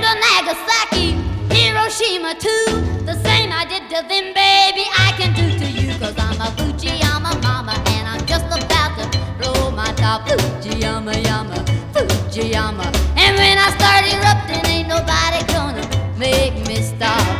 Nagasaki, Hiroshima too. The same I did to them, baby, I can do to you. Cause I'm a Fujiyama mama and I'm just about to blow my top. Fujiyama, yama, Fujiyama. And when I start erupting, ain't nobody gonna make me stop.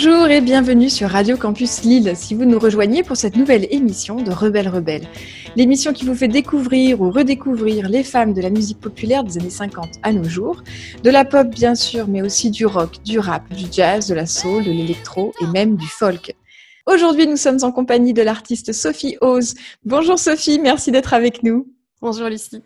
Bonjour et bienvenue sur Radio Campus Lille si vous nous rejoignez pour cette nouvelle émission de Rebelle Rebelle. L'émission qui vous fait découvrir ou redécouvrir les femmes de la musique populaire des années 50 à nos jours, de la pop bien sûr, mais aussi du rock, du rap, du jazz, de la soul, de l'électro et même du folk. Aujourd'hui, nous sommes en compagnie de l'artiste Sophie Oz. Bonjour Sophie, merci d'être avec nous. Bonjour Lucie.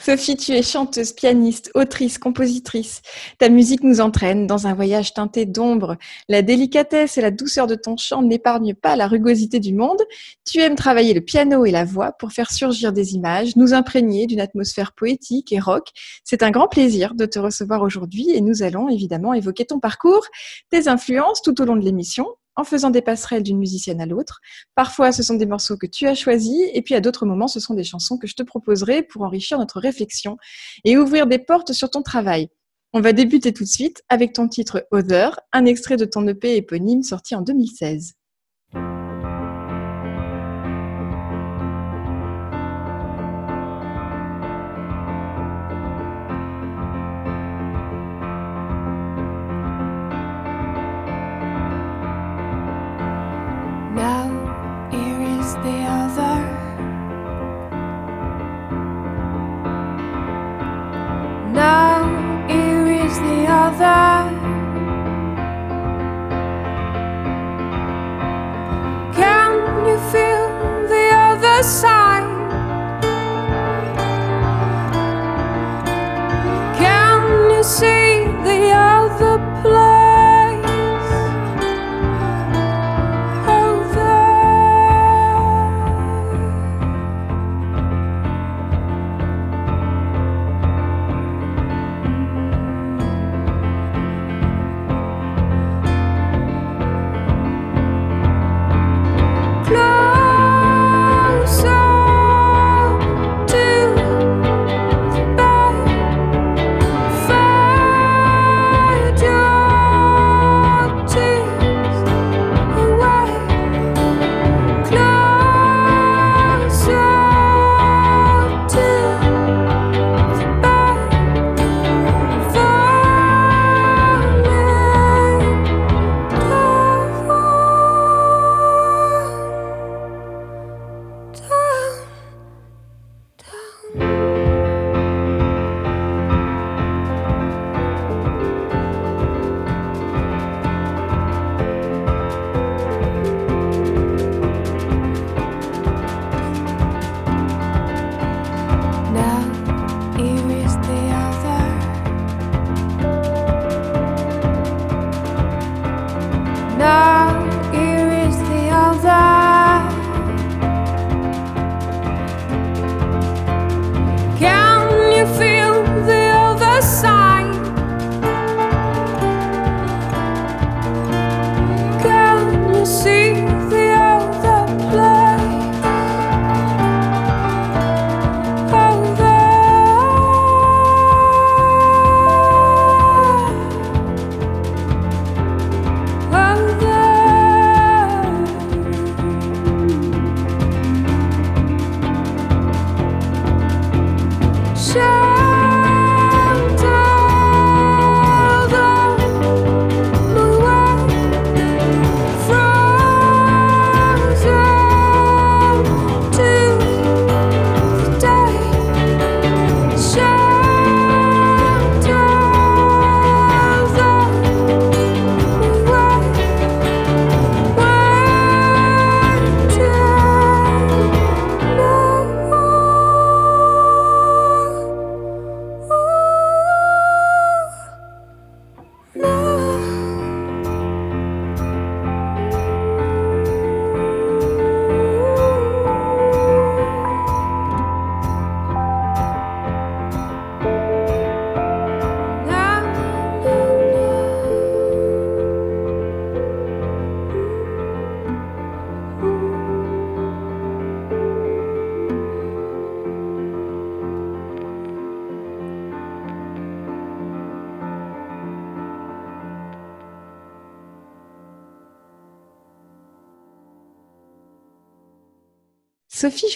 Sophie, tu es chanteuse, pianiste, autrice, compositrice. Ta musique nous entraîne dans un voyage teinté d'ombre. La délicatesse et la douceur de ton chant n'épargnent pas la rugosité du monde. Tu aimes travailler le piano et la voix pour faire surgir des images, nous imprégner d'une atmosphère poétique et rock. C'est un grand plaisir de te recevoir aujourd'hui et nous allons évidemment évoquer ton parcours, tes influences tout au long de l'émission en faisant des passerelles d'une musicienne à l'autre. Parfois, ce sont des morceaux que tu as choisis, et puis à d'autres moments, ce sont des chansons que je te proposerai pour enrichir notre réflexion et ouvrir des portes sur ton travail. On va débuter tout de suite avec ton titre Other, un extrait de ton EP éponyme sorti en 2016. Can you feel the other side?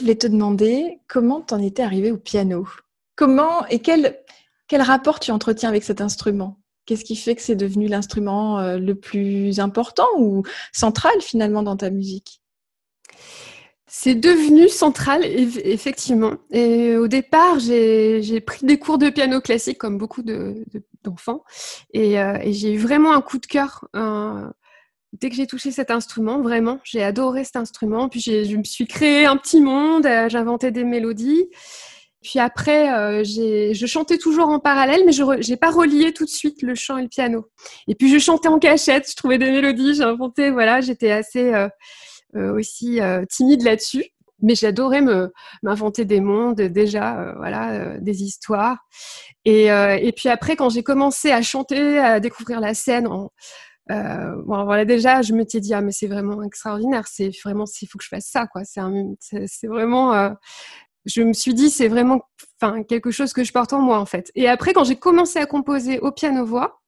Je voulais te demander comment t'en étais arrivée au piano? Comment et quel, quel rapport tu entretiens avec cet instrument? Qu'est-ce qui fait que c'est devenu l'instrument euh, le plus important ou central finalement dans ta musique? C'est devenu central, effectivement. Et au départ, j'ai pris des cours de piano classique, comme beaucoup d'enfants. euh, et j'ai eu vraiment un coup de cœur dès que j'ai touché cet instrument, vraiment. J'ai adoré cet instrument. Puis je me suis créé un petit monde, euh, j'inventais des mélodies. Puis après, euh, je chantais toujours en parallèle, mais je n'ai pas relié tout de suite le chant et le piano. Et puis je chantais en cachette, je trouvais des mélodies, j'inventais, voilà, j'étais assez euh, euh, aussi timide là-dessus. Mais j'adorais m'inventer des mondes, déjà, voilà, des histoires. Et puis après, quand j'ai commencé à chanter, à découvrir la scène, bon, voilà, déjà, je me suis dit, ah, mais c'est vraiment extraordinaire, c'est vraiment, il faut que je fasse ça, quoi. C'est vraiment, je me suis dit, c'est vraiment quelque chose que je porte en moi, en fait. Et après, quand j'ai commencé à composer au piano-voix,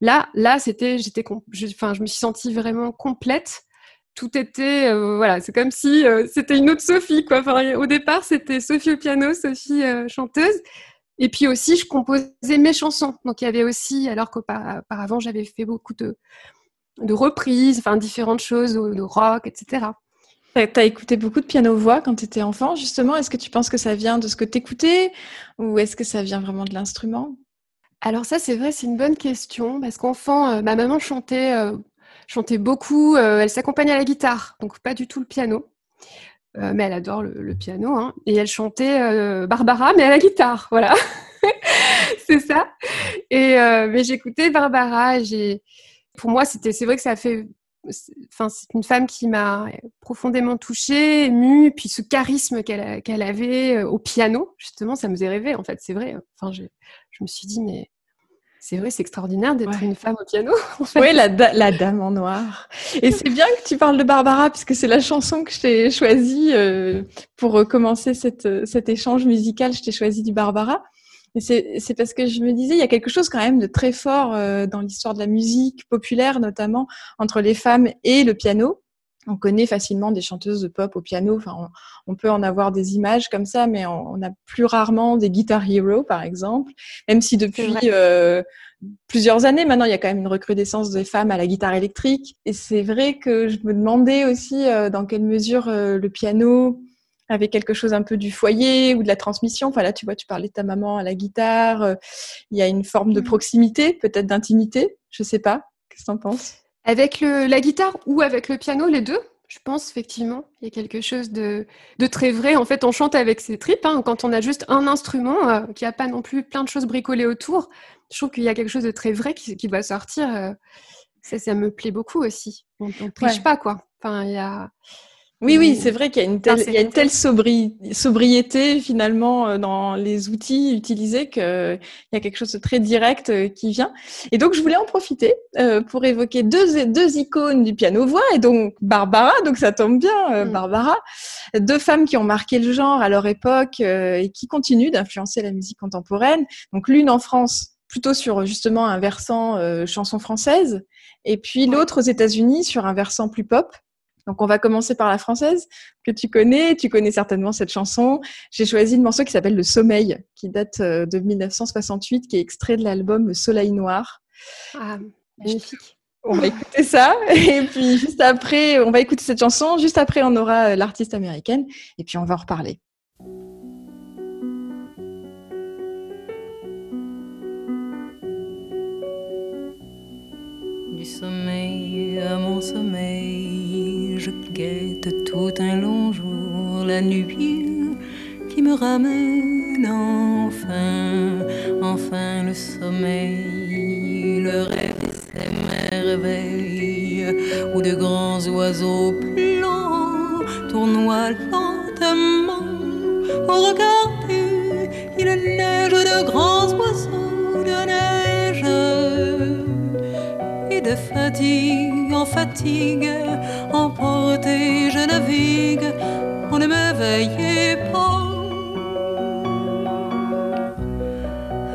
là, là, c'était, j'étais, enfin, je me suis sentie vraiment complète. Tout était, euh, voilà, c'est comme si euh, c'était une autre Sophie, quoi. Au départ, c'était Sophie au piano, Sophie euh, chanteuse. Et puis aussi, je composais mes chansons. Donc, il y avait aussi, alors qu'auparavant, j'avais fait beaucoup de, de reprises, enfin, différentes choses, de rock, etc. Tu as écouté beaucoup de piano-voix quand tu étais enfant, justement. Est-ce que tu penses que ça vient de ce que tu écoutais ou est-ce que ça vient vraiment de l'instrument? Alors ça, c'est vrai, c'est une bonne question parce qu'enfant, euh, ma maman chantait, euh, chantait beaucoup. Euh, elle s'accompagnait à la guitare, donc pas du tout le piano. Mais elle adore le, piano. Hein, et elle chantait Barbara, mais à la guitare, voilà. c'est ça. Et mais j'écoutais Barbara. J'ai, pour moi, c'était, c'est vrai que ça a fait enfin, c'est une femme qui m'a profondément touchée, émue, puis ce charisme qu'elle avait euh, au piano, justement, ça me faisait rêver, en fait, c'est vrai. Enfin, je, me suis dit, mais c'est vrai, c'est extraordinaire d'être une femme au piano. Oui, la, la, dame en noir. Et c'est bien que tu parles de Barbara, puisque c'est la chanson que je t'ai choisie euh, pour commencer cette, cet échange musical. Je t'ai choisi du Barbara. C'est parce que je me disais, il y a quelque chose quand même de très fort euh, dans l'histoire de la musique populaire, notamment entre les femmes et le piano. On connaît facilement des chanteuses de pop au piano. Enfin, on, peut en avoir des images comme ça, mais on, a plus rarement des guitar heroes, par exemple. Même si depuis euh, plusieurs années maintenant, il y a quand même une recrudescence des femmes à la guitare électrique. Et c'est vrai que je me demandais aussi euh, dans quelle mesure le piano avec quelque chose un peu du foyer ou de la transmission. Enfin là, tu vois, tu parlais de ta maman à la guitare. Euh, il y a une forme de mm. proximité, peut-être d'intimité. Je sais pas. Qu'est-ce que tu en penses? Avec le, la guitare ou avec le piano, les deux je pense effectivement, il y a quelque chose de, de très vrai. En fait, on chante avec ses tripes. Hein. Quand on a juste un instrument, euh, qui n'a pas non plus plein de choses bricolées autour, je trouve qu'il y a quelque chose de très vrai qui, qui doit sortir. Euh. ça, ça me plaît beaucoup aussi. On ne triche pas, quoi. Enfin, il y a oui, oui, c'est vrai qu'il y a une telle, il y a une telle sobriété finalement euh, dans les outils utilisés qu'il y a quelque chose de très direct euh, qui vient. Et donc, je voulais en profiter euh, pour évoquer deux, deux icônes du piano-voix, et donc Barbara, donc ça tombe bien, mm. Barbara, deux femmes qui ont marqué le genre à leur époque et qui continuent d'influencer la musique contemporaine. Donc, l'une en France, plutôt sur justement un versant chanson française, et puis l'autre aux États-Unis sur un versant plus pop. Donc on va commencer par la française que tu connais. Tu connais certainement cette chanson. J'ai choisi le morceau qui s'appelle Le Sommeil, qui date euh, de 1968, qui est extrait de l'album Le Soleil Noir. Ah, magnifique. On va écouter ça. Et puis juste après, on va écouter cette chanson. Juste après, on aura euh, l'artiste américaine. Et puis on va en reparler. Du sommeil à mon sommeil tout un long jour la nuit qui me ramène enfin, enfin le sommeil, le rêve et ses merveilles, où de grands oiseaux blancs tournoient lentement. Oh, regardez, il neige de grands oiseaux de neige de fatigue en fatigue, emporté je navigue, on ne m'éveillait pas.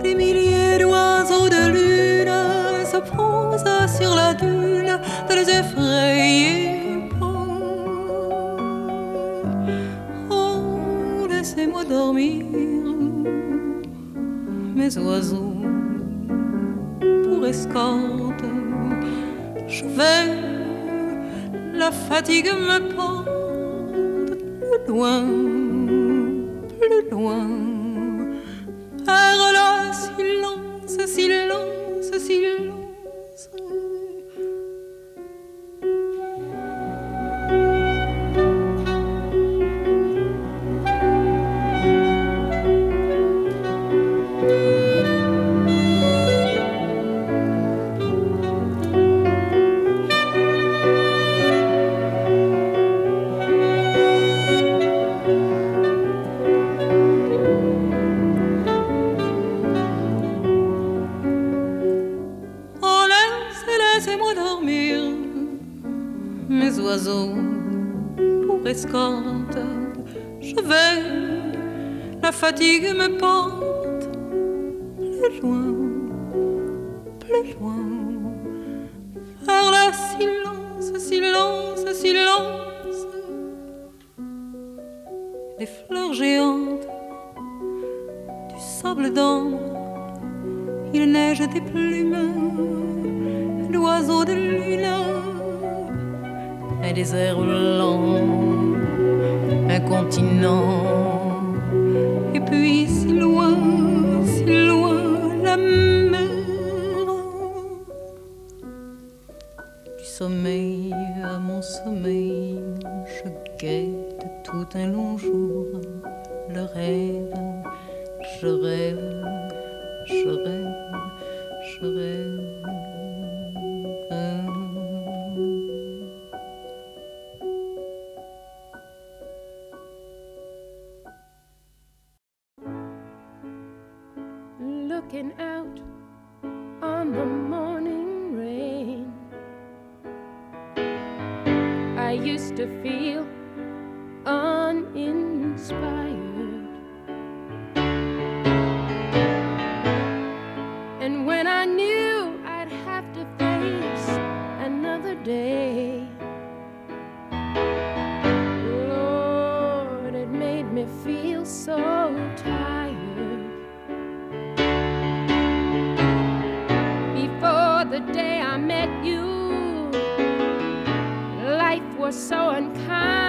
Des milliers d'oiseaux de lune se posent sur la dune de les effrayer. Oh, laissez-moi dormir, mes oiseaux, pour escorte je vais, la fatigue me porte plus loin, plus loin. Par le silence, silence, silence. fatigue me were so unkind.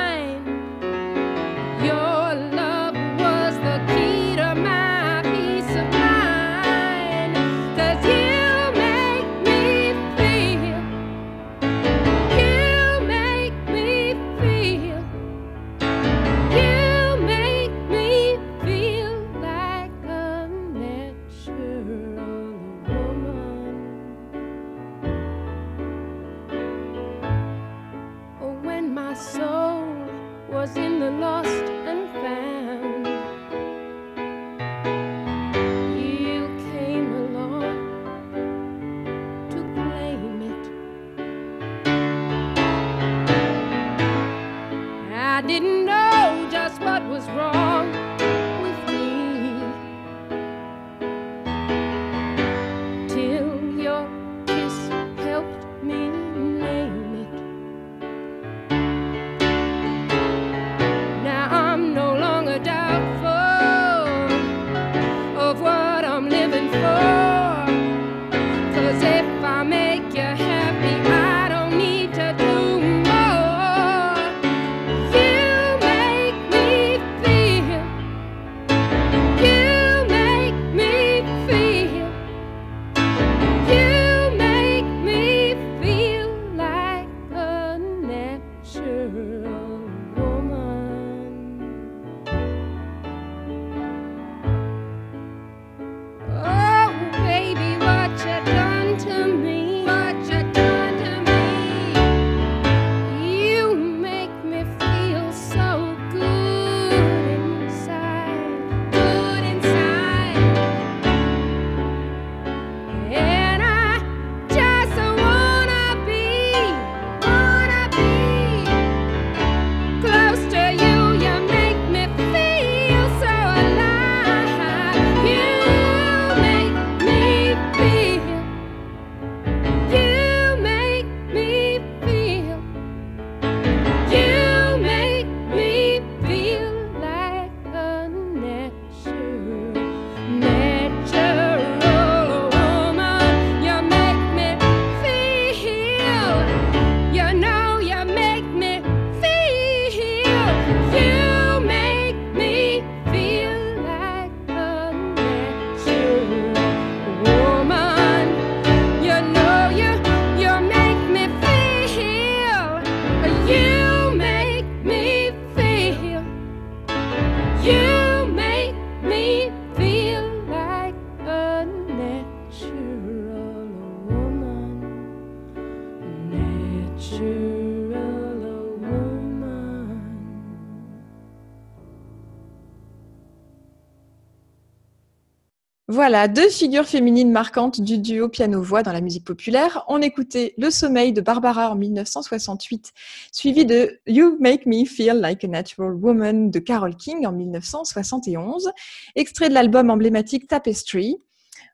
Voilà, deux figures féminines marquantes du duo piano-voix dans la musique populaire. On écoutait Le Sommeil de Barbara en 1968, suivi de You Make Me Feel Like a Natural Woman de Carole King en 1971, extrait de l'album emblématique Tapestry.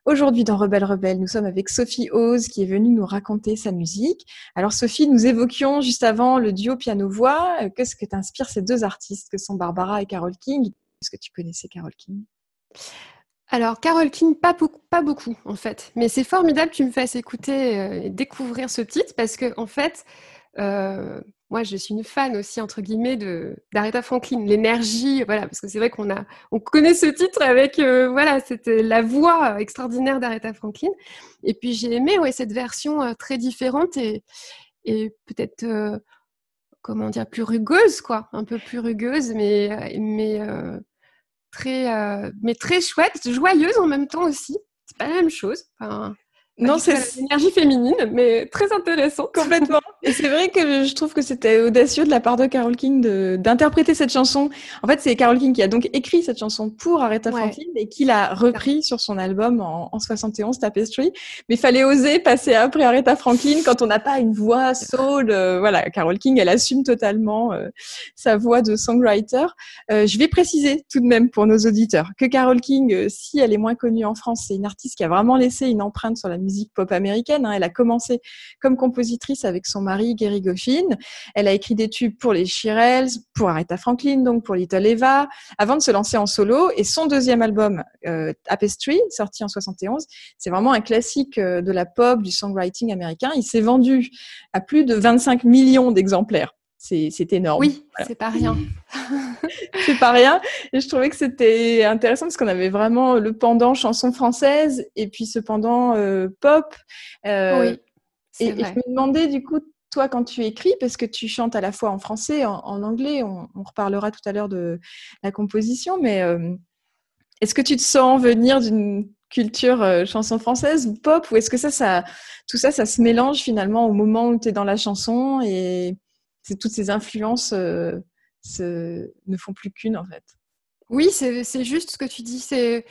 Aujourd'hui, dans Rebelle Rebelle, nous sommes avec Sophie Oz qui est venue nous raconter sa musique. Alors, Sophie, nous évoquions juste avant le duo piano-voix. Qu'est-ce que t'inspire ces deux artistes que sont Barbara et Carole King? Est-ce que tu connaissais Carole King? Alors, Carole King, pas beaucoup, en fait. Mais c'est formidable que tu me fasses écouter euh, et découvrir ce titre parce que, en fait, euh, moi, je suis une fan aussi, entre guillemets, de d'Aretha Franklin. L'énergie, voilà, parce que c'est vrai qu'on connaît ce titre avec, euh, voilà, c'était la voix extraordinaire d'Aretha Franklin. Et puis, j'ai aimé, cette version très différente et, et peut-être, comment dire, plus rugueuse, quoi. Un peu plus rugueuse, mais, mais très, euh, mais très chouette, joyeuse en même temps aussi. C'est pas la même chose. Non, c'est l'énergie féminine, mais très intéressant. Complètement. Et c'est vrai que je trouve que c'était audacieux de la part de Carole King d'interpréter cette chanson. En fait, c'est Carole King qui a donc écrit cette chanson pour Aretha Franklin et qui l'a repris sur son album en, en 71, Tapestry. Mais il fallait oser passer après Aretha Franklin quand on n'a pas une voix soul. Euh, voilà, Carole King, elle assume totalement euh, sa voix de songwriter. Euh, je vais préciser tout de même pour nos auditeurs que Carole King, si elle est moins connue en France, c'est une artiste qui a vraiment laissé une empreinte sur la musique pop américaine. Hein. Elle a commencé comme compositrice avec son mari Gary Goffin. Elle a écrit des tubes pour les Shirelles, pour Aretha Franklin, donc pour Little Eva, avant de se lancer en solo. Et son deuxième album, euh, Tapestry, sorti en 71, c'est vraiment un classique euh, de la pop, du songwriting américain. Il s'est vendu à plus de 25 millions d'exemplaires c'est énorme. Oui, c'est pas rien. c'est pas rien. Et je trouvais que c'était intéressant parce qu'on avait vraiment le pendant chanson française et puis ce pendant euh, pop. Euh, oui. Et, et, je me demandais du coup, toi, quand tu écris, parce que tu chantes à la fois en français, en, en anglais, on, on, reparlera tout à l'heure de la composition, mais euh, est-ce que tu te sens venir d'une culture euh, chanson française ou pop ou est-ce que ça, ça, tout ça, ça se mélange finalement au moment où tu es dans la chanson et toutes ces influences euh, ne font plus qu'une en fait. Oui, c'est juste ce que tu dis. C'est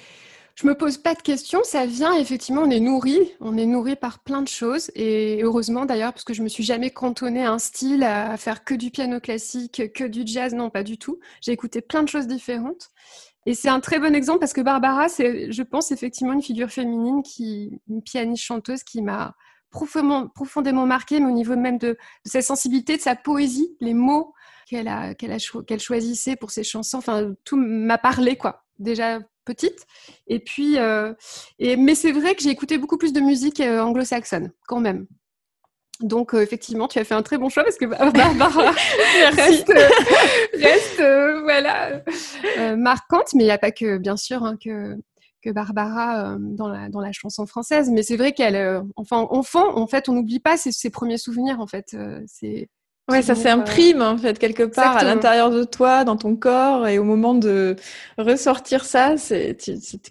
je me pose pas de questions, ça vient effectivement, on est nourri, on est nourri par plein de choses et heureusement d'ailleurs parce que je me suis jamais cantonnée à un style, à faire que du piano classique, que du jazz, non pas du tout. J'ai écouté plein de choses différentes et c'est un très bon exemple parce que Barbara, c'est, je pense effectivement une figure féminine qui, une pianiste chanteuse qui m'a profondément, profondément marquée, mais au niveau même de, sa sensibilité, de sa poésie, les mots qu'elle a, qu'elle a qu'elle choisissait pour ses chansons. Enfin, tout m'a parlé, quoi. Déjà petite. Et puis, euh, et, mais c'est vrai que j'ai écouté beaucoup plus de musique euh, anglo-saxonne, quand même. Donc, euh, effectivement, tu as fait un très bon choix parce que Barbara reste, reste voilà, marquante. Mais il n'y a pas que, bien sûr, hein, que, que Barbara euh, dans, la, dans la chanson française. Mais c'est vrai qu'elle, euh, enfin, enfant, en fait, on n'oublie pas ses, ses, premiers souvenirs, en fait. Euh, c'est Ouais, ça s'imprime en fait quelque part à l'intérieur de toi, dans ton corps, et au moment de ressortir ça, c'est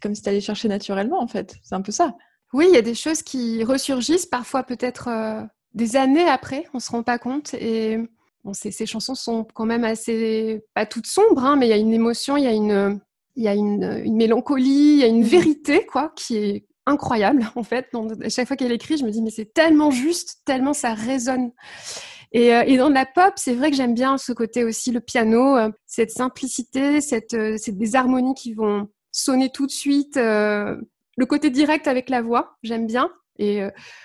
comme si tu allais chercher naturellement en fait. C'est un peu ça. Oui, il y a des choses qui ressurgissent parfois peut-être des années après, on se rend pas compte. Et bon, ces, ces, chansons sont quand même assez, pas toutes sombres, hein, mais il y a une émotion, il y a une, il y a une, une, mélancolie, il y a une mhm. vérité, quoi, qui est incroyable, en fait. Donc, à chaque fois qu'elle écrit, je me dis, mais c'est tellement juste, tellement ça résonne. Et, euh, et dans la pop, c'est vrai que j'aime bien ce côté aussi, le piano, euh, cette simplicité, cette, euh, cette, des harmonies qui vont sonner tout de suite, euh, le côté direct avec la voix, j'aime bien. Et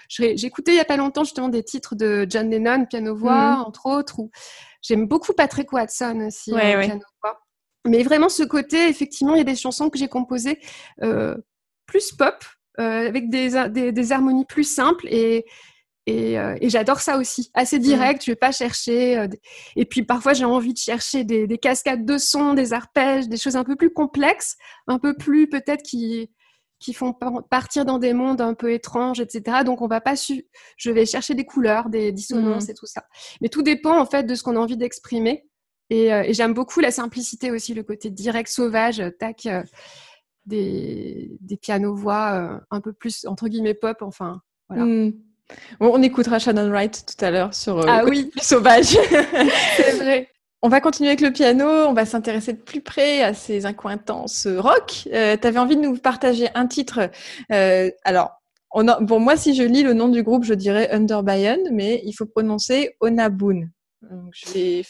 j'écoutais il y a pas longtemps justement des titres de John Lennon, piano-voix, mhm. entre autres, j'aime beaucoup Patrick Watson aussi, ouais, ouais. piano-voix. Mais vraiment, ce côté, effectivement, il y a des chansons que j'ai composées euh, plus pop, euh, avec des, des, des, harmonies plus simples et, et, euh, et j'adore ça aussi, assez direct, mmh. je vais pas chercher. Et puis parfois j'ai envie de chercher des, des, cascades de sons, des arpèges, des choses un peu plus complexes, un peu plus peut-être qui qui font partir dans des mondes un peu étranges, etc. Donc on va pas su, je vais chercher des couleurs, des dissonances mmh. et tout ça. Mais tout dépend en fait de ce qu'on a envie d'exprimer. Et, euh, et j'aime beaucoup la simplicité aussi, le côté direct, sauvage, euh, tac, euh, des, des pianos-voix euh, un peu plus, entre guillemets, pop, enfin, voilà. Bon, on écoutera Shannon Wright tout à l'heure sur ah, oui. plus sauvage. C'est vrai. On va continuer avec le piano, on va s'intéresser de plus près à ces incointances rock. Tu avais envie de nous partager un titre. Alors, on a, bon, moi, si je lis le nom du groupe, je dirais Underbayen, mais il faut prononcer Onabun. Donc, je vais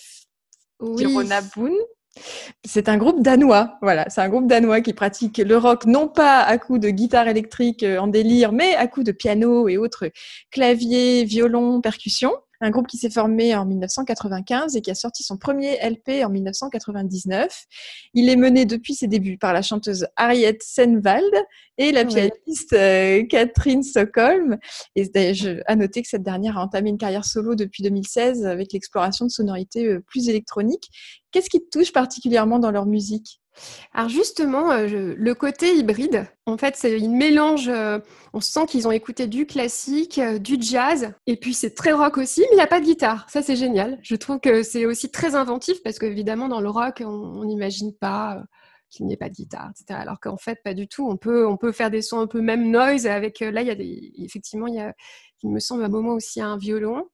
C'est un groupe danois, voilà, c'est un groupe danois qui pratique le rock non pas à coups de guitare électrique euh, en délire, mais à coups de piano et autres claviers, violons, percussions un groupe qui s'est formé en 1995 et qui a sorti son premier LP en 1999. Il est mené depuis ses débuts par la chanteuse Harriet Senwald et la pianiste euh, Catherine Stockholm. Et je, à noter que cette dernière a entamé une carrière solo depuis 2016 avec l'exploration de sonorités euh, plus électroniques. Qu'est-ce qui te touche particulièrement dans leur musique? Alors justement, euh, le côté hybride, en fait, c'est une mélange. Euh, on sent qu'ils ont écouté du classique, euh, du jazz, et puis c'est très rock aussi, mais il n'y a pas de guitare. Ça, c'est génial. Je trouve que c'est aussi très inventif parce qu'évidemment, dans le rock, on n'imagine pas qu'il n'y ait pas de guitare, etc. Alors qu'en fait, pas du tout. On peut, on peut faire des sons un peu même noise avec. là, il y a des, effectivement, il y a, il me semble à un moment aussi un violon,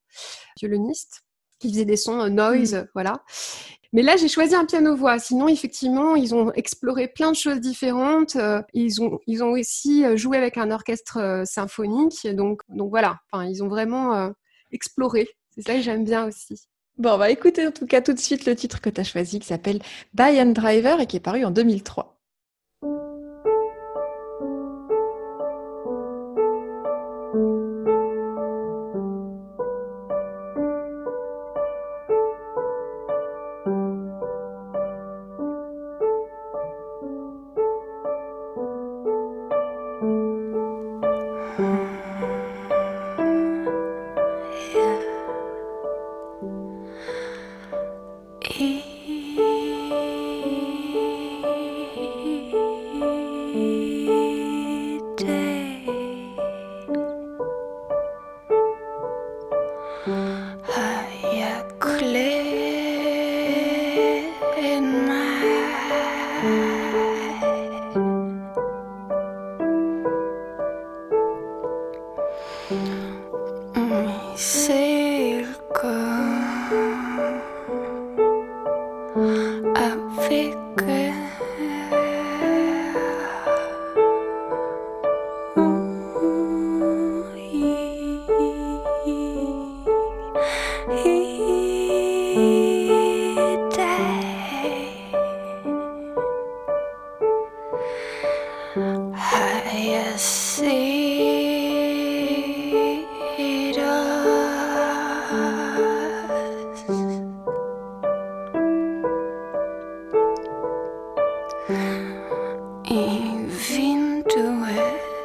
violoniste qui faisait des sons noise, mmh. voilà. Mais là, j'ai choisi un piano-voix. Sinon, effectivement, ils ont exploré plein de choses différentes. Euh, ils, ont, ils ont aussi euh, joué avec un orchestre euh, symphonique. Donc, donc voilà, enfin, ils ont vraiment exploré. C'est ça que j'aime bien aussi. Bon, on va écouter en tout cas tout de suite le titre que tu as choisi qui s'appelle Buy and Driver et qui est paru en 2003.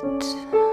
it.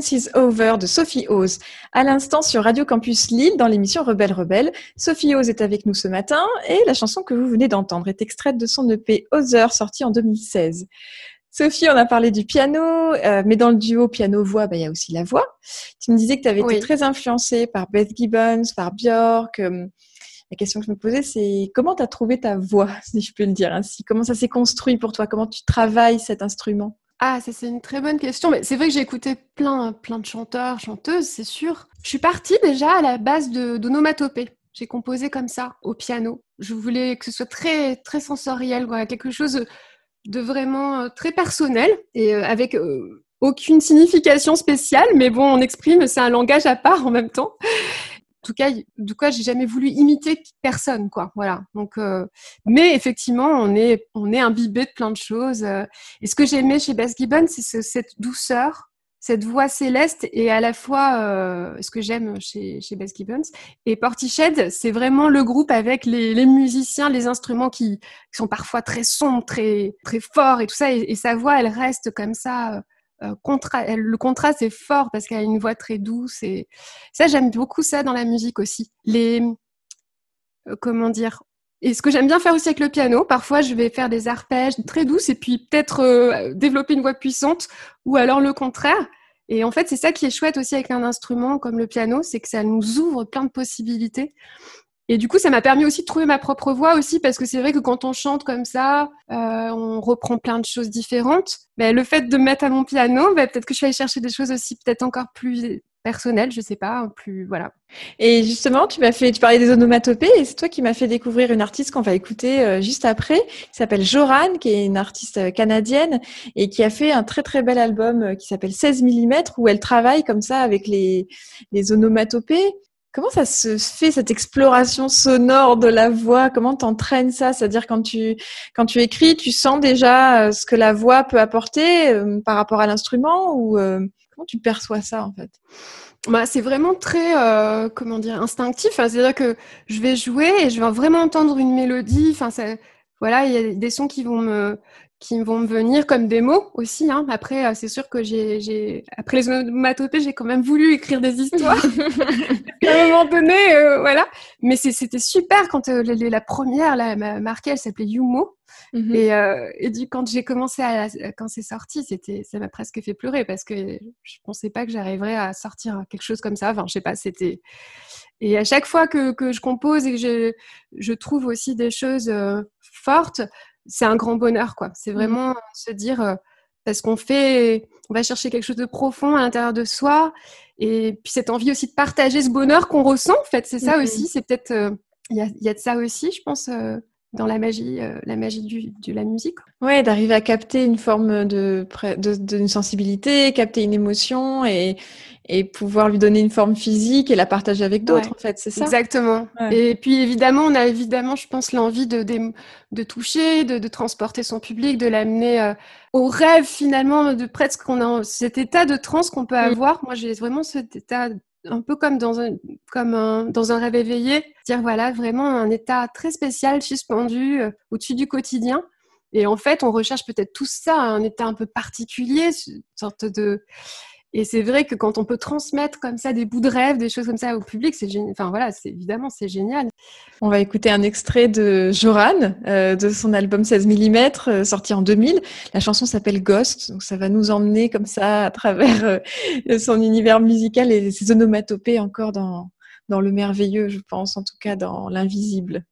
Is Over de Sophie Oz. À l'instant sur Radio Campus Lille dans l'émission Rebelle Rebelle. Sophie Oz est avec nous ce matin et la chanson que vous venez d'entendre est extraite de son EP Other sorti en 2016. Sophie, on a parlé du piano, euh, mais dans le duo piano-voix, bah, il y a aussi la voix. Tu me disais que tu avais été très influencée par Beth Gibbons, par Björk. Euh, la question que je me posais, c'est comment tu as trouvé ta voix, si je peux le dire ainsi? Comment ça s'est construit pour toi? Comment tu travailles cet instrument? Ah, c'est une très bonne question. Mais c'est vrai que j'ai écouté plein, plein de chanteurs, chanteuses, c'est sûr. Je suis partie déjà à la base d'onomatopée. J'ai composé comme ça au piano. Je voulais que ce soit très très sensoriel, voilà, quelque chose de vraiment euh, très personnel et euh, avec euh, aucune signification spéciale, mais bon, on exprime, c'est un langage à part en même temps tout cas, du coup, j'ai jamais voulu imiter personne, quoi. Voilà. Donc, euh, mais effectivement, on est, on est imbibé de plein de choses. Euh. et ce que j'ai aimé chez Bess Gibbon, c'est cette douceur, cette voix céleste, et à la fois euh, ce que j'aime chez, chez Bess Gibbons. Et Portiched, c'est vraiment le groupe avec les, musiciens, les instruments qui, sont parfois très sombres, très, très forts et tout ça. Et, et sa voix, elle reste comme ça euh, le contraste est fort parce qu'elle a une voix très douce et ça j'aime beaucoup ça dans la musique aussi. Les euh, comment dire et ce que j'aime bien faire aussi avec le piano, parfois je vais faire des arpèges très douces et puis peut-être euh, développer une voix puissante ou alors le contraire. Et en fait, c'est ça qui est chouette aussi avec un instrument comme le piano, c'est que ça nous ouvre plein de possibilités. Et du coup, ça m'a permis aussi de trouver ma propre voix aussi, parce que c'est vrai que quand on chante comme ça, euh, on reprend plein de choses différentes. Mais le fait de me mettre à mon piano, bah, peut-être que je suis allée chercher des choses aussi peut-être encore plus personnelles, je sais pas, plus voilà. Et justement, tu m'as fait, tu parlais des onomatopées, et c'est toi qui m'as fait découvrir une artiste qu'on va écouter euh, juste après, qui s'appelle Joran, qui est une artiste euh, canadienne et qui a fait un très très bel album qui s'appelle 16 mm, où elle travaille comme ça avec les les onomatopées. Comment ça se fait cette exploration sonore de la voix? Comment t'entraînes ça? C'est-à-dire quand tu quand tu écris, tu sens déjà euh, ce que la voix peut apporter euh, par rapport à l'instrument ou euh, comment tu perçois ça en fait? Bah, c'est vraiment très comment dire instinctif. C'est-à-dire que je vais jouer et je vais vraiment entendre une mélodie. Enfin, voilà, il y a des sons qui vont me qui vont me venir comme des mots aussi. Hein. Après, euh, c'est sûr que j'ai, après les onomatopées, j'ai quand même voulu écrire des histoires. à un moment donné, euh, voilà. Mais c'était super quand euh, la première, là, m'a marqué, elle s'appelait Yumo. Mhm. Et, du, quand j'ai commencé à, quand c'est sorti, c'était, ça m'a presque fait pleurer parce que je pensais pas que j'arriverais à sortir quelque chose comme ça. Enfin, je sais pas, c'était. Et à chaque fois que, que je compose et que je, je trouve aussi des choses fortes, c'est un grand bonheur, quoi. C'est mmh. vraiment se dire, euh, parce qu'on fait, on va chercher quelque chose de profond à l'intérieur de soi, et puis cette envie aussi de partager ce bonheur qu'on ressent, en fait, c'est ça mmh aussi, c'est peut-être, euh, il y, a, de ça aussi, je pense, euh, dans la magie, la magie du, de la musique. Ouais, d'arriver à capter une forme de, de, sensibilité, capter une émotion et, et pouvoir lui donner une forme physique et la partager avec d'autres, en fait, c'est ça? Exactement. Et puis évidemment, on a évidemment, je pense, l'envie de, de, toucher, de, de, transporter son public, de l'amener euh, au rêve finalement, de presque qu'on a cet état de transe qu'on peut mm. avoir. Moi, j'ai vraiment cet état un peu comme dans un, rêve éveillé, dire voilà, vraiment un état très spécial, suspendu, euh, au-dessus du quotidien. Et en fait, on recherche peut-être tout ça, un état un peu particulier, une sorte de et c'est vrai que quand on peut transmettre comme ça des bouts de rêve, des choses comme ça au public, c'est génial. Enfin voilà, c'est évidemment c'est génial. On va écouter un extrait de Joran euh, de son album 16 mm euh, sorti en 2000. La chanson s'appelle Ghost, donc ça va nous emmener comme ça à travers euh, son univers musical et ses onomatopées encore dans dans le merveilleux, je pense, en tout cas dans l'invisible.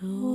to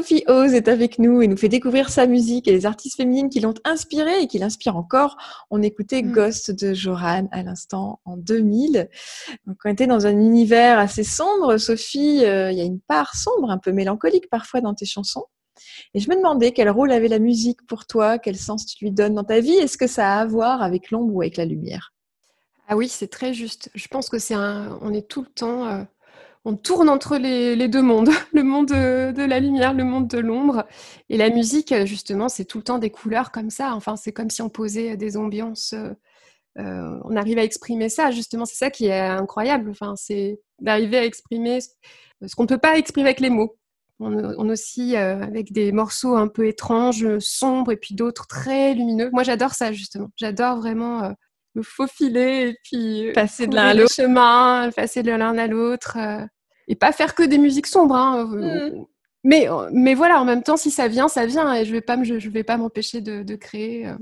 Sophie Oz est avec nous et nous fait découvrir sa musique et les artistes féminines qui l'ont inspirée et qui l'inspirent encore. On écoutait Mm. Ghost de Joran à l'instant en 2000. Donc, on était dans un univers assez sombre. Sophie, euh, il y a une part sombre, un peu mélancolique parfois dans tes chansons. Et je me demandais quel rôle avait la musique pour toi, quel sens tu lui donnes dans ta vie. Est-ce que ça a à voir avec l'ombre ou avec la lumière? Ah oui, c'est très juste. Je pense que c'est un. On est tout le temps. On tourne entre les, deux mondes, le monde de, la lumière, le monde de l'ombre. Et la musique, justement, c'est tout le temps des couleurs comme ça. Enfin, c'est comme si on posait des ambiances. euh, euh, on arrive à exprimer ça, justement. C'est ça qui est incroyable. Enfin, c'est d'arriver à exprimer ce, qu'on ne peut pas exprimer avec les mots. On, on aussi euh, avec des morceaux un peu étranges, sombres, et puis d'autres très lumineux. Moi, j'adore ça, justement. J'adore vraiment. Me faufiler et puis euh, Passer de l'un à l'autre. chemin, passer de l'un à l'autre euh, et pas faire que des musiques sombres. hein, euh, Mais mais voilà, en même temps, si ça vient, ça vient et je vais pas me, je, je vais pas m'empêcher de, de créer. euh,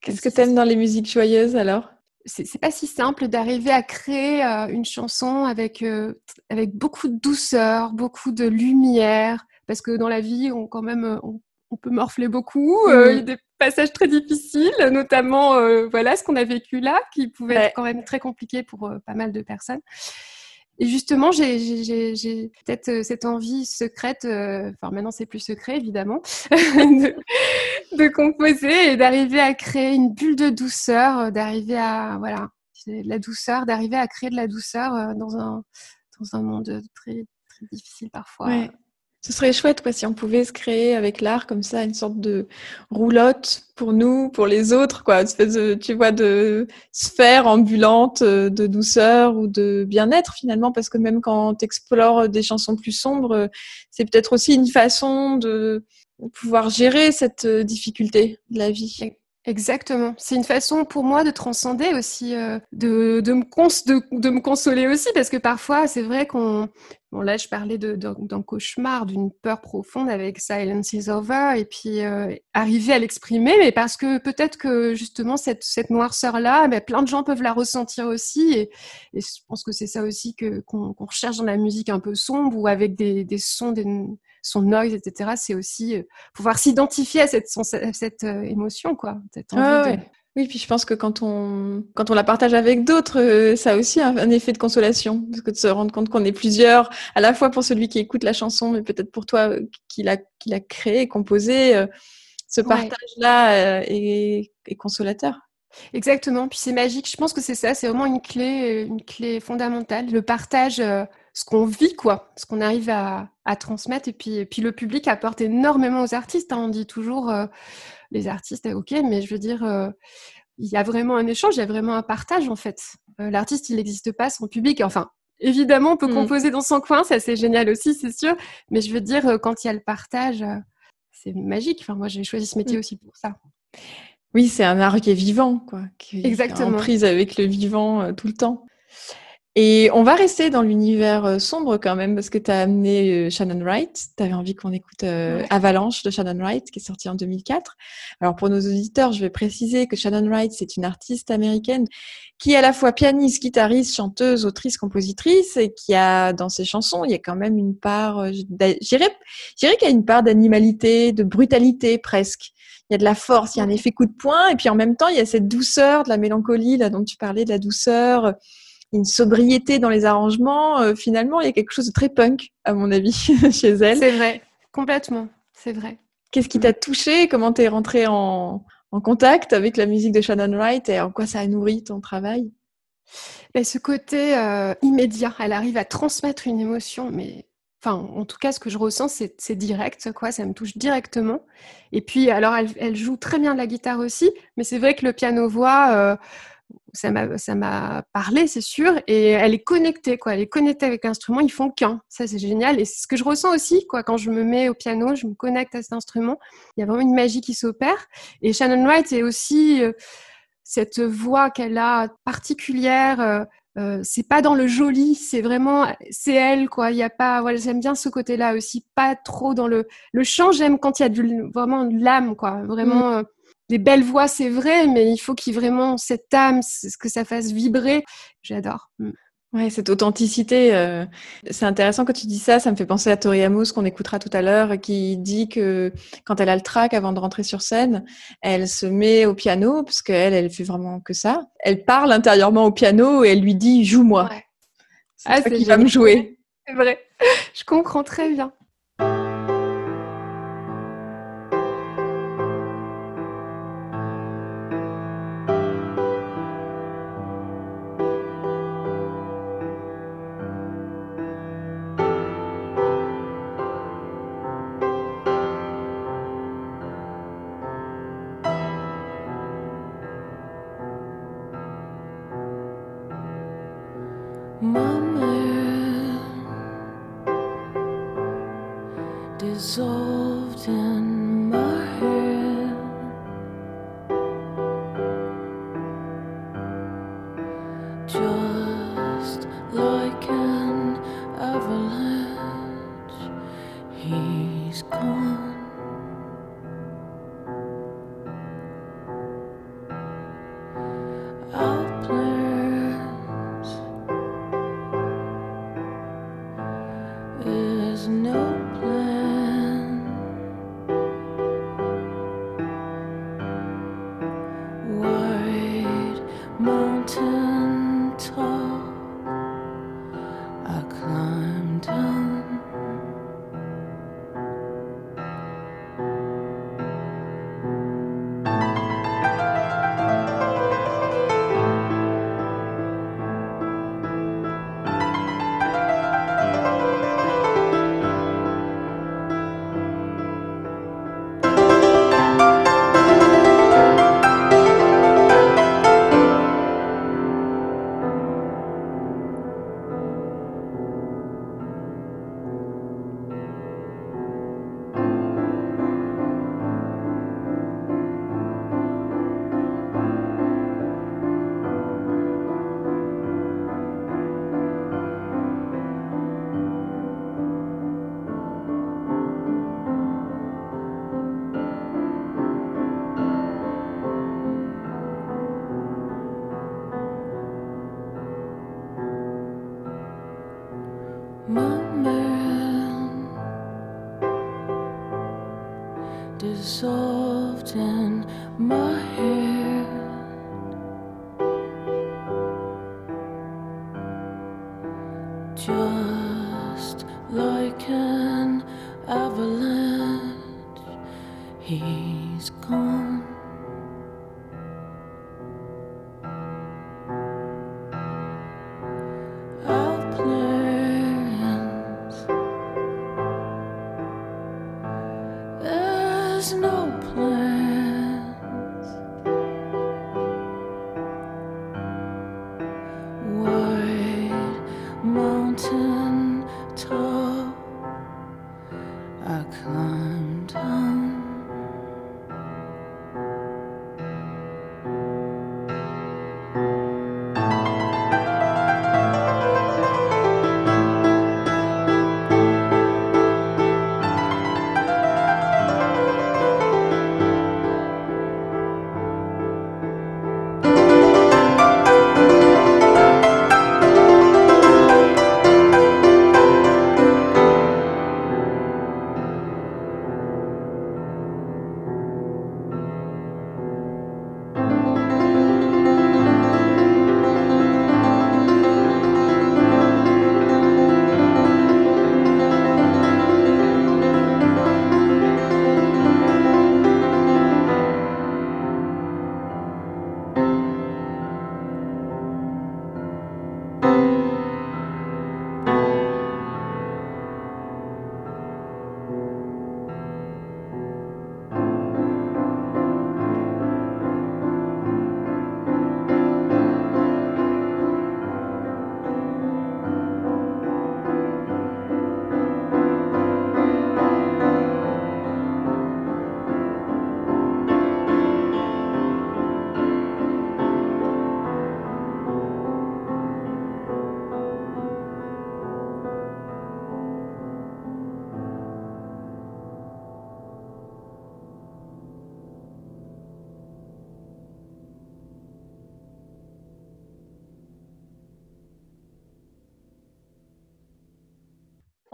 Qu'est-ce que si tu aimes dans les musiques joyeuses alors? C'est pas si simple d'arriver à créer euh, une chanson avec euh, avec beaucoup de douceur, beaucoup de lumière, parce que dans la vie, on quand même euh, on, on peut morfler beaucoup. euh, Mm. des passages très difficiles, notamment euh, voilà ce qu'on a vécu là, qui pouvait Ouais. être quand même très compliqué pour euh, pas mal de personnes. Et justement, j'ai- peut-être euh, cette envie secrète, euh, enfin maintenant c'est plus secret évidemment, de, de composer et d'arriver à créer une bulle de douceur, d'arriver à, voilà, la douceur, d'arriver à créer de la douceur dans un, dans un monde très, très difficile parfois. Ouais. Ce serait chouette quoi, si on pouvait se créer avec l'art comme ça une sorte de roulotte pour nous, pour les autres, quoi, une espèce de, tu vois, de sphère ambulante euh, de douceur ou de bien-être finalement, parce que même quand tu explores des chansons plus sombres, euh, c'est peut-être aussi une façon de pouvoir gérer cette euh, difficulté de la vie. Exactement. C'est une façon pour moi de transcender aussi, euh, de, de, me cons de, de me consoler aussi, parce que parfois, c'est vrai qu'on... Bon, là, je parlais d'un cauchemar, d'une peur profonde avec Silence is Over, et puis euh, arriver à l'exprimer, mais parce que peut-être que justement, cette, cette noirceur-là, ben, plein de gens peuvent la ressentir aussi, et, je pense que c'est ça aussi qu'on recherche dans la musique un peu sombre, ou avec des, des sons, des sons noise, etc. C'est aussi euh, pouvoir s'identifier à cette, à cette euh, émotion, quoi. Cette envie Ah de- ouais. Oui, puis je pense que quand on, quand on la partage avec d'autres, euh, ça a aussi un, un effet de consolation. Parce que de se rendre compte qu'on est plusieurs, à la fois pour celui qui écoute la chanson, mais peut-être pour toi qui l'a, qui l'a créée, composée, ce partage-là est, est consolateur. Exactement. Puis c'est magique. Je pense que c'est ça. C'est vraiment une clé, une clé fondamentale. Le partage, ce qu'on vit, quoi, ce qu'on arrive à, à transmettre. Et puis, et puis le public apporte énormément aux artistes. hein. On dit toujours, euh, les artistes, euh, ok, mais je veux dire, euh, il y a vraiment un échange, il y a vraiment un partage en fait. Euh, L'artiste, il n'existe pas sans public. Enfin, évidemment, on peut Mm. composer dans son coin, ça c'est génial aussi, c'est sûr. Mais je veux dire, quand il y a le partage, c'est magique. Enfin, moi, j'ai choisi ce métier Mm. aussi pour ça. Oui, c'est un art qui est vivant, quoi, qui est Exactement. en prise avec le vivant tout le temps. Et on va rester dans l'univers euh, sombre quand même, parce que tu as amené euh, Shannon Wright. Tu avais envie qu'on écoute euh. Avalanche de Shannon Wright, qui est sorti en 2004. Alors pour nos auditeurs, je vais préciser que Shannon Wright, c'est une artiste américaine qui est à la fois pianiste, guitariste, chanteuse, autrice, compositrice, et qui a dans ses chansons, il y a quand même une part, j'irais qu'il y a une part d'animalité, de brutalité presque. Il y a de la force, il y a un effet coup de poing, et puis en même temps, il y a cette douceur, de la mélancolie, là dont tu parlais, de la douceur, une sobriété dans les arrangements. Euh, finalement, il y a quelque chose de très punk, à mon avis, chez elle. C'est vrai, complètement, c'est vrai. Qu'est-ce qui t'a touché? Comment t'es rentré en, en contact avec la musique de Shannon Wright et en quoi ça a nourri ton travail? Mais ce côté euh, immédiat, elle arrive à transmettre une émotion, mais enfin, en tout cas, ce que je ressens, c'est c'est direct, quoi, ça me touche directement. Et puis, alors, elle, elle joue très bien de la guitare aussi, mais c'est vrai que le piano-voix, euh, ça m'a parlé, c'est sûr, et elle est connectée, quoi, elle est connectée avec l'instrument, ils font qu'un, ça c'est génial, et c'est ce que je ressens aussi, quoi, quand je me mets au piano, je me connecte à cet instrument, il y a vraiment une magie qui s'opère, et Shannon Wright est aussi euh, cette voix qu'elle a particulière. euh, euh, c'est pas dans le joli, c'est vraiment, c'est elle quoi. Il y a pas, voilà, j'aime bien ce côté-là aussi, pas trop dans le le chant. J'aime quand il y a du, vraiment de l'âme quoi, vraiment euh, des belles voix, c'est vrai, mais il faut qu'il vraiment cette âme, c'est- que ça fasse vibrer. J'adore. Mm. Ouais, cette authenticité, euh, c'est intéressant quand tu dis ça. Ça me fait penser à Tori Amos qu'on écoutera tout à l'heure, qui dit que quand elle a le trac avant de rentrer sur scène, elle se met au piano parce qu'elle, elle fait vraiment que ça. Elle parle intérieurement au piano et elle lui dit joue-moi. Ouais. C'est Ah, qui vas me jouer. C'est vrai. Je comprends très bien.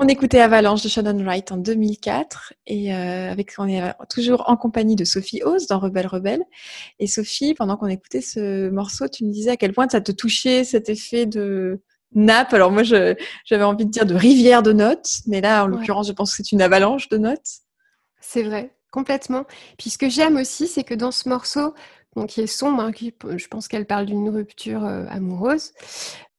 On écoutait Avalanche de Shannon Wright en 2004 et euh, avec on est toujours en compagnie de Sophie Hauss dans Rebelle Rebelle. Et Sophie, pendant qu'on écoutait ce morceau, tu me disais à quel point ça te touchait cet effet de nappe. Alors moi, j'avais envie de dire de rivière de notes, mais là, en l'occurrence, je pense que c'est une avalanche de notes. C'est vrai, complètement. Puis ce que j'aime aussi, c'est que dans ce morceau, donc qui est sombre, hein, je pense qu'elle parle d'une rupture euh, amoureuse,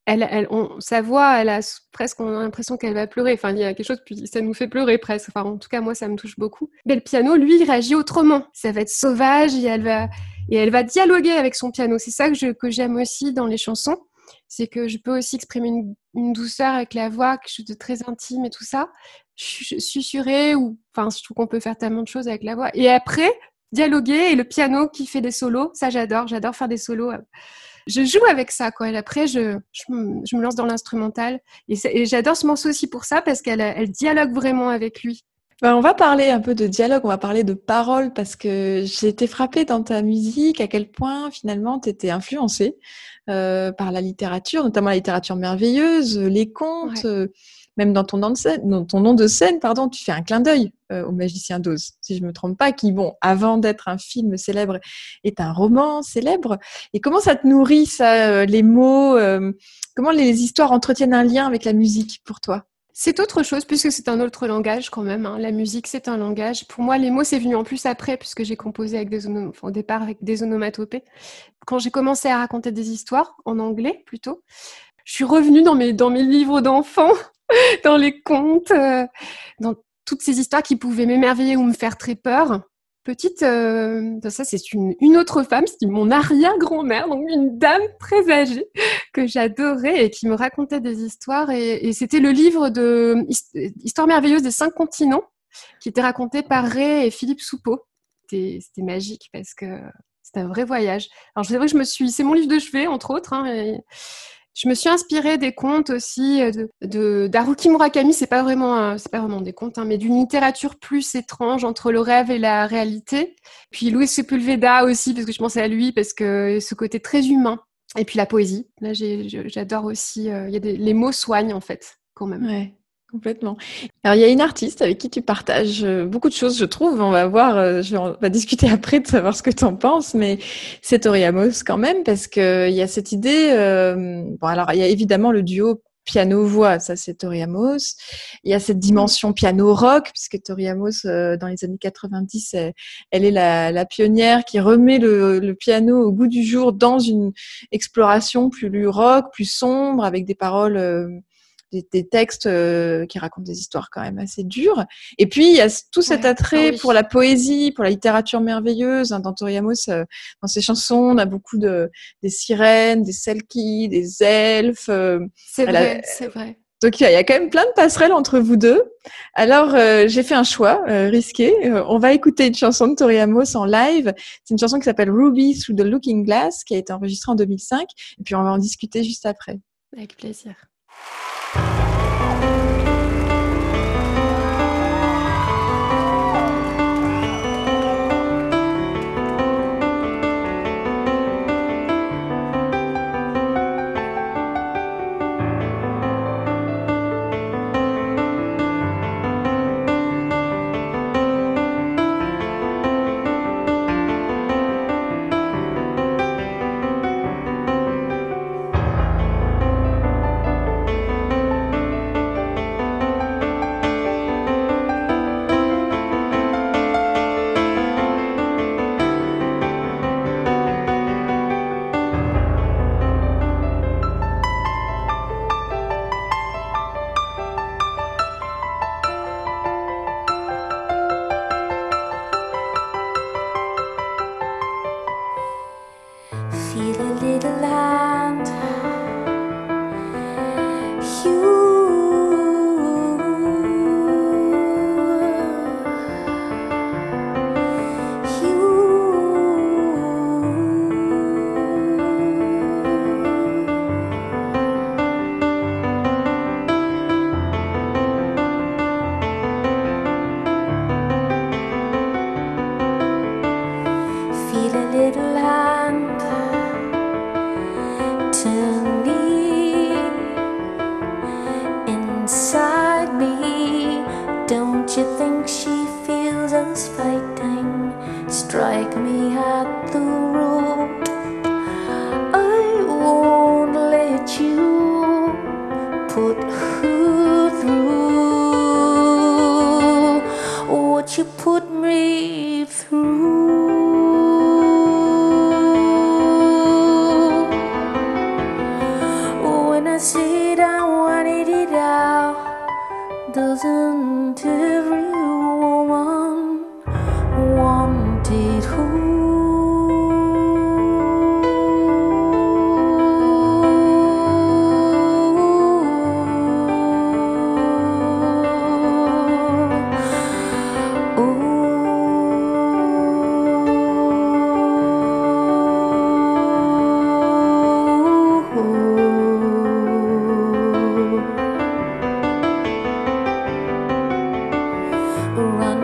elle, sa voix, elle a presque, on l'impression qu'elle va pleurer. Enfin, il y a quelque chose, puis ça nous fait pleurer presque. Enfin, en tout cas, moi, ça me touche beaucoup. Mais le piano, lui, il réagit autrement. Ça va être sauvage et elle va, et elle va dialoguer avec son piano. C'est ça que, j'aime aussi dans les chansons. C'est que je peux aussi exprimer une, douceur avec la voix, quelque chose de très intime et tout ça. Susurrée ou, enfin, je trouve qu'on peut faire tellement de choses avec la voix. Et après, dialoguer et le piano qui fait des solos, ça j'adore. J'adore faire des solos je joue avec ça, quoi. Et après, je, je, me, lance dans l'instrumental. Et, j'adore ce morceau aussi pour ça, parce qu'elle elle dialogue vraiment avec lui. Ben, on va parler un peu de dialogue, on va parler de paroles, parce que j'ai été frappée dans ta musique à quel point finalement tu étais influencée euh, par la littérature, notamment la littérature merveilleuse, les contes. Euh, même dans ton nom de scène, pardon, tu fais un clin d'œil euh, au magicien d'Oz, si je me trompe pas, qui, bon, avant d'être un film célèbre, est un roman célèbre. Et comment ça te nourrit, ça, euh, les mots, euh, comment les histoires entretiennent un lien avec la musique pour toi? C'est autre chose puisque c'est un autre langage quand même. Hein. La musique, c'est un langage. Pour moi, les mots, c'est venu en plus après puisque j'ai composé au départ avec des onomatopées. Quand j'ai commencé à raconter des histoires en anglais plutôt, je suis revenue dans mes, dans mes livres d'enfants dans les contes, euh, dans toutes ces histoires qui pouvaient m'émerveiller ou me faire très peur. Petite, euh, ça c'est une, autre femme, c'est mon arrière-grand-mère, donc une dame très âgée que j'adorais et qui me racontait des histoires. Et, c'était le livre de Histoire merveilleuse des cinq continents qui était raconté par Ray et Philippe Soupeau. C'était magique parce que c'était un vrai voyage. Alors c'est vrai que je me suis, c'est mon livre de chevet entre autres. Hein, je me suis inspirée des contes aussi euh, de d'Haruki Murakami. C'est pas vraiment c'est pas vraiment des contes, hein, mais d'une littérature plus étrange entre le rêve et la réalité. Puis Louis Sepulveda aussi parce que je pensais à lui parce que ce côté très humain. Et puis la poésie. Là, j'adore aussi. Euh, il y a des, les mots soignent en fait quand même. Ouais. Complètement. Alors, il y a une artiste avec qui tu partages euh, beaucoup de choses, je trouve. On va voir, euh, je on va discuter après de savoir ce que tu en penses, mais c'est Tori Amos quand même, parce que il y a cette idée. Euh, bon, alors, il y a évidemment le duo piano-voix, ça c'est Tori Amos. Il y a cette dimension piano-rock, puisque Tori Amos, dans les années 90, elle, est la, la, pionnière qui remet le, le, piano au goût du jour dans une exploration plus rock, plus sombre, avec des paroles des, textes euh, qui racontent des histoires quand même assez dures. Et puis, il y a tout cet attrait ah pour la poésie, pour la littérature merveilleuse. Hein, dans Toriamos, euh, dans ses chansons, on a beaucoup de des sirènes, des selkies, des elfes. Euh, c'est vrai, c'est vrai. Donc il y, a quand même plein de passerelles entre vous deux. Alors j'ai fait un choix risqué. on va écouter une chanson de Tori Amos en live. C'est une chanson qui s'appelle Ruby Through the Looking Glass, qui a été enregistrée en 2005. Et puis on va en discuter juste après. Avec plaisir. Bye.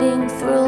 through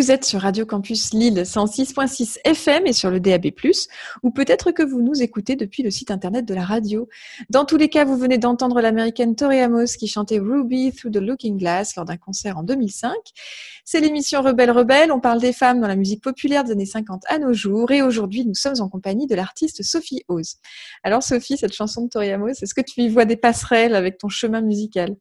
Vous êtes sur Radio Campus Lille 106.6 FM et sur le DAB+, ou peut-être que vous nous écoutez depuis le site internet de la radio. Dans tous les cas, vous venez d'entendre l'américaine Tori Amos qui chantait Ruby Through the Looking Glass lors d'un concert en 2005. C'est l'émission Rebelle Rebelle, on parle des femmes dans la musique populaire des années 50 à nos jours, et aujourd'hui nous sommes en compagnie de l'artiste Sophie Oz. Alors Sophie, cette chanson de Tori Amos, est-ce que tu y vois des passerelles avec ton chemin musical?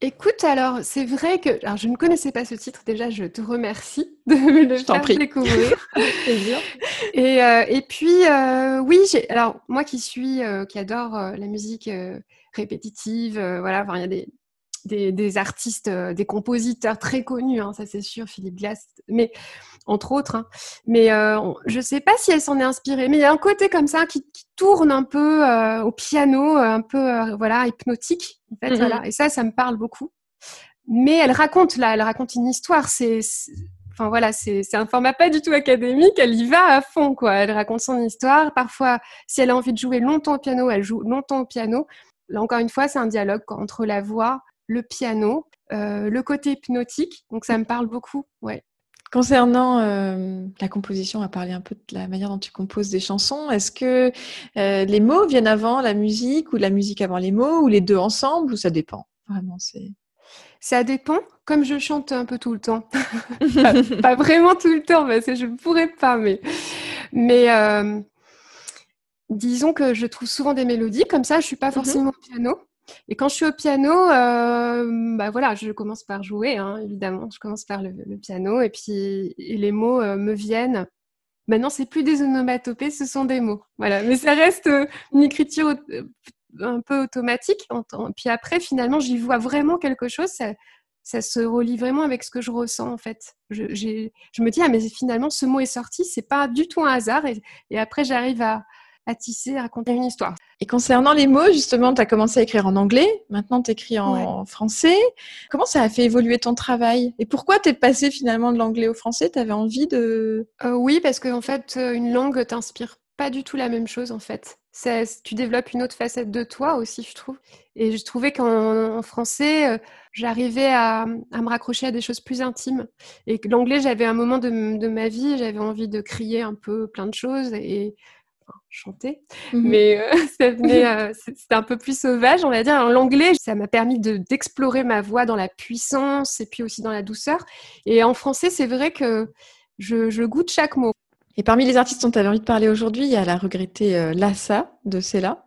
Écoute, alors, c'est vrai que alors, je ne connaissais pas ce titre. Déjà, je te remercie de me le Je t'en faire prie. découvrir. Plaisir. Et, euh, et puis, euh, oui, j'ai- alors, moi qui suis, euh, qui adore la musique répétitive, voilà, il y a des, des, des artistes, euh, des compositeurs très connus, hein, ça c'est sûr, Philippe Glass, mais entre autres. hein. mais euh, je ne sais pas si elle s'en est inspirée, mais il y a un côté comme ça qui, qui tourne un peu euh, au piano, un peu voilà hypnotique. En fait, voilà. Et ça, ça me parle beaucoup. Mais elle raconte là, elle raconte une histoire. C'est, enfin voilà, c'est un format pas du tout académique. Elle y va à fond, quoi. Elle raconte son histoire. Parfois, si elle a envie de jouer longtemps au piano, elle joue longtemps au piano. Là encore une fois, c'est un dialogue entre la voix, le piano, euh, le côté hypnotique. Donc ça me parle beaucoup. Ouais. Concernant euh, la composition, on va parler un peu de la manière dont tu composes des chansons. Est-ce que euh, les mots viennent avant la musique ou la musique avant les mots ou les deux ensemble ou ça dépend? Vraiment, c'est. Ça dépend. Comme je chante un peu tout le temps, pas, pas vraiment tout le temps parce que je ne pourrais pas, mais mais disons que je trouve souvent des mélodies comme ça. Je suis pas forcément au piano. Et quand je suis au piano, euh, bah voilà, je commence par jouer, hein, évidemment. Je commence par le, piano et puis les mots euh, me viennent Maintenant, c'est plus des onomatopées, ce sont des mots. Voilà, mais ça reste euh, une écriture euh, un peu automatique. Puis après, finalement, j'y vois vraiment quelque chose. Ça, se relie vraiment avec ce que je ressens en fait. Je, me dis ah mais finalement ce mot est sorti, c'est pas du tout un hasard et après j'arrive à, à tisser, à raconter une histoire. Et concernant les mots, justement, tu as commencé à écrire en anglais, maintenant tu écris en français. Comment ça a fait évoluer ton travail? Et pourquoi t'es passé finalement de l'anglais au français? Tu avais envie de... Euh, oui, parce qu'en fait, euh, une langue t'inspire pas du tout la même chose, en fait. Ça- tu développes une autre facette de toi aussi, je trouve. Et je trouvais qu'en en français, euh, j'arrivais à, à me raccrocher à des choses plus intimes. Et que l'anglais, j'avais un moment de, de ma vie, j'avais envie de crier un peu plein de choses et enfin, chanter. Mhm. Mais euh, ça venait, euh, c'est- c'était un peu plus sauvage, on va dire. En L'anglais, ça m'a permis de- d'explorer ma voix dans la puissance et puis aussi dans la douceur. Et en français, c'est vrai que je, je goûte chaque mot. Et parmi les artistes dont tu avais envie de parler aujourd'hui, il y a la regrettée euh, Lassa de Cella.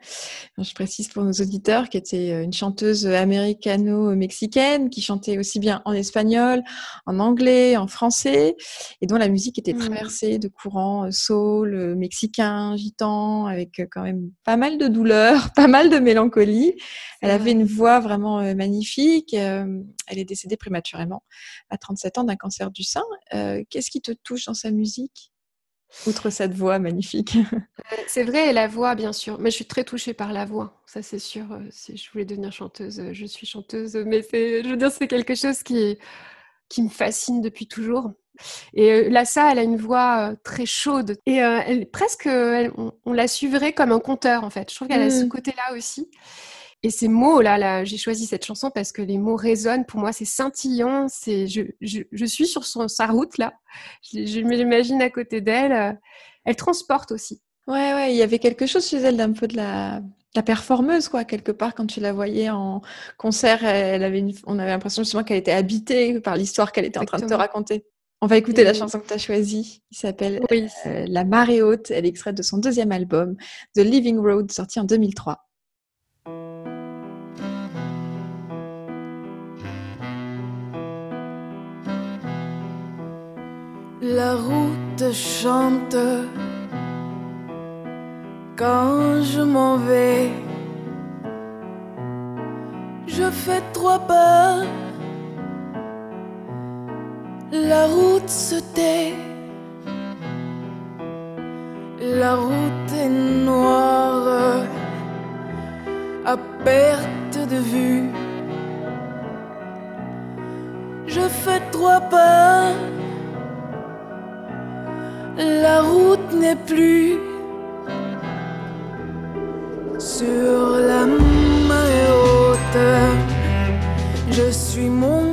Je précise pour nos auditeurs qui était euh, une chanteuse américano-mexicaine qui chantait aussi bien en espagnol, en anglais, en français, et dont la musique était Mhm. traversée de courants euh, soul, mexicain, gitan, avec quand même pas mal de douleur, pas mal de mélancolie. Elle avait une voix vraiment magnifique. elle est décédée prématurément à 37 ans d'un cancer du sein. Qu'est-ce qui te touche dans sa musique? Outre cette voix magnifique. Euh, C'est vrai, et la voix, bien sûr. Mais je suis très touchée par la voix, ça c'est sûr. Euh, Si je voulais devenir chanteuse, euh, je suis chanteuse. Mais c'est, je veux dire, c'est quelque chose qui, qui me fascine depuis toujours. Et Lassa, elle a une voix très chaude. Et elle, presque, elle- on, on la suivrait comme un conteur, en fait. Je trouve qu'elle a ce Mm. côté-là aussi. Et ces mots, là, là j'ai choisi cette chanson parce que les mots résonnent. Pour moi, c'est scintillant. C'est, je, je, je suis sur son, sa route, là. Je, je m'imagine à côté d'elle. Elle transporte aussi. Ouais, ouais, il y avait quelque chose chez elle d'un peu de la, la performeuse, quoi, quelque part, quand tu la voyais en concert, elle avait une- on avait l'impression justement qu'elle était habitée par l'histoire qu'elle était en train de te raconter. On va écouter la chanson que tu as choisie, qui s'appelle Oui. euh, La marée haute. Elle est extraite de son deuxième album, The Living Road, sorti en 2003. La route chante quand je m'en vais. Je fais trois pas. La route se tait. La route est noire à perte de vue. Je fais trois pas. La route n'est plus sur la marée haute. Je suis monté,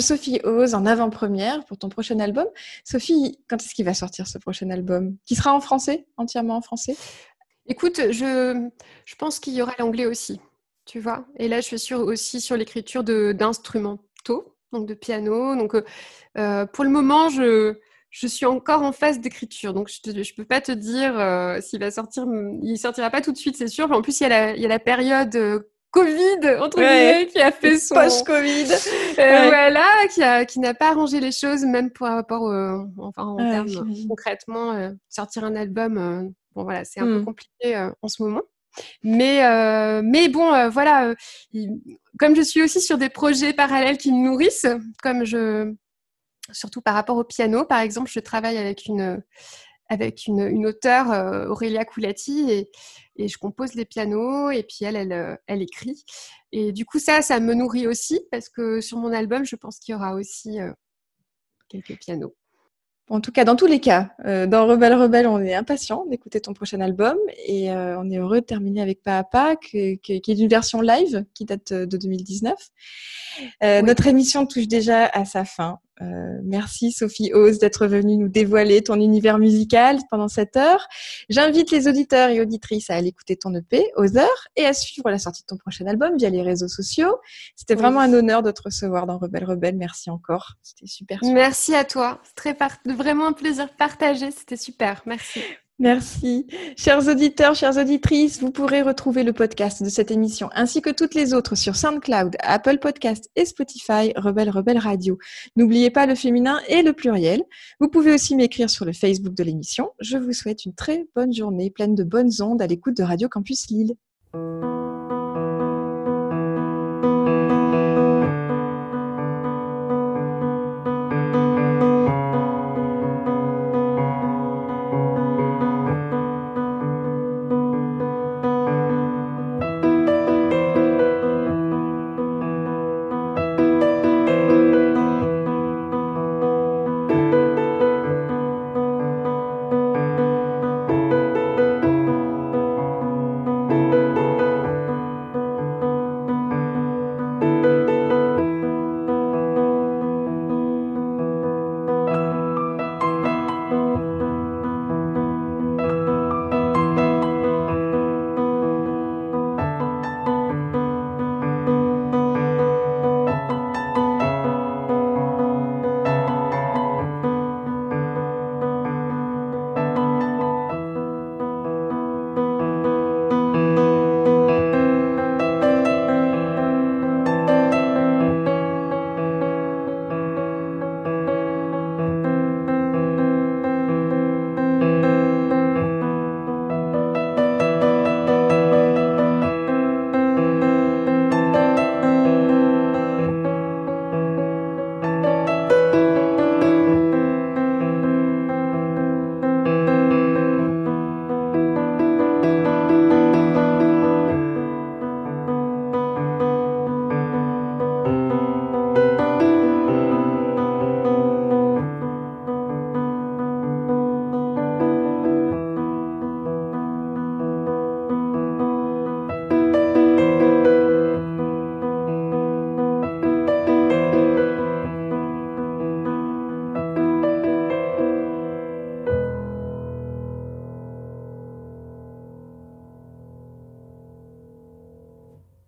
Sophie Oz en avant-première pour ton prochain album. Sophie, quand est-ce qu'il va sortir ce prochain album? Qui sera en français, entièrement en français? Écoute, je, je pense qu'il y aura l'anglais aussi, tu vois. Et là, je suis sur, aussi sur l'écriture d'instrumentaux, donc de piano. Donc, euh, euh, pour le moment, je, je suis encore en phase d'écriture. Donc, je ne peux pas te dire euh, s'il va sortir. Il sortira pas tout de suite, c'est sûr. En plus, il y a la, il y a la période Covid, entre Ouais. guillemets, qui a fait son... Post-Covid Euh, Ouais. Voilà, qui, a- qui n'a pas arrangé les choses, même par rapport, euh, enfin, en Ouais, termes concrètement, euh, sortir un album, euh, bon voilà, c'est un Mm. peu compliqué euh, en ce moment. Mais, euh, mais bon, euh, voilà, euh, il- comme je suis aussi sur des projets parallèles qui me nourrissent, comme je, surtout par rapport au piano, par exemple, je travaille avec une, avec une, une auteure, euh, Aurélia Coulati, et, et je compose les pianos, et puis elle, elle, euh, elle écrit. Et du coup, ça, ça me nourrit aussi, parce que sur mon album, je pense qu'il y aura aussi euh, quelques pianos. En tout cas, dans tous les cas, euh, dans Rebelle Rebelle, on est impatient d'écouter ton prochain album et on est heureux de terminer avec Pas à Pas, qui est une version live qui date de 2019. Euh, Oui. Notre émission touche déjà à sa fin. Euh, merci Sophie Oz d'être venue nous dévoiler ton univers musical pendant cette heure. J'invite les auditeurs et auditrices à aller écouter ton EP, Other, et à suivre la sortie de ton prochain album via les réseaux sociaux. C'était Oui. vraiment un honneur de te recevoir dans Rebelle Rebelle. Merci encore. C'était super. super. Merci à toi. C'est très par- vraiment un plaisir partagé. C'était super. Merci. Merci. Chers auditeurs, chères auditrices, vous pourrez retrouver le podcast de cette émission ainsi que toutes les autres sur SoundCloud, Apple Podcast et Spotify, Rebelle Rebelle Radio. N'oubliez pas le féminin et le pluriel. Vous pouvez aussi m'écrire sur le Facebook de l'émission. Je vous souhaite une très bonne journée pleine de bonnes ondes à l'écoute de Radio Campus Lille.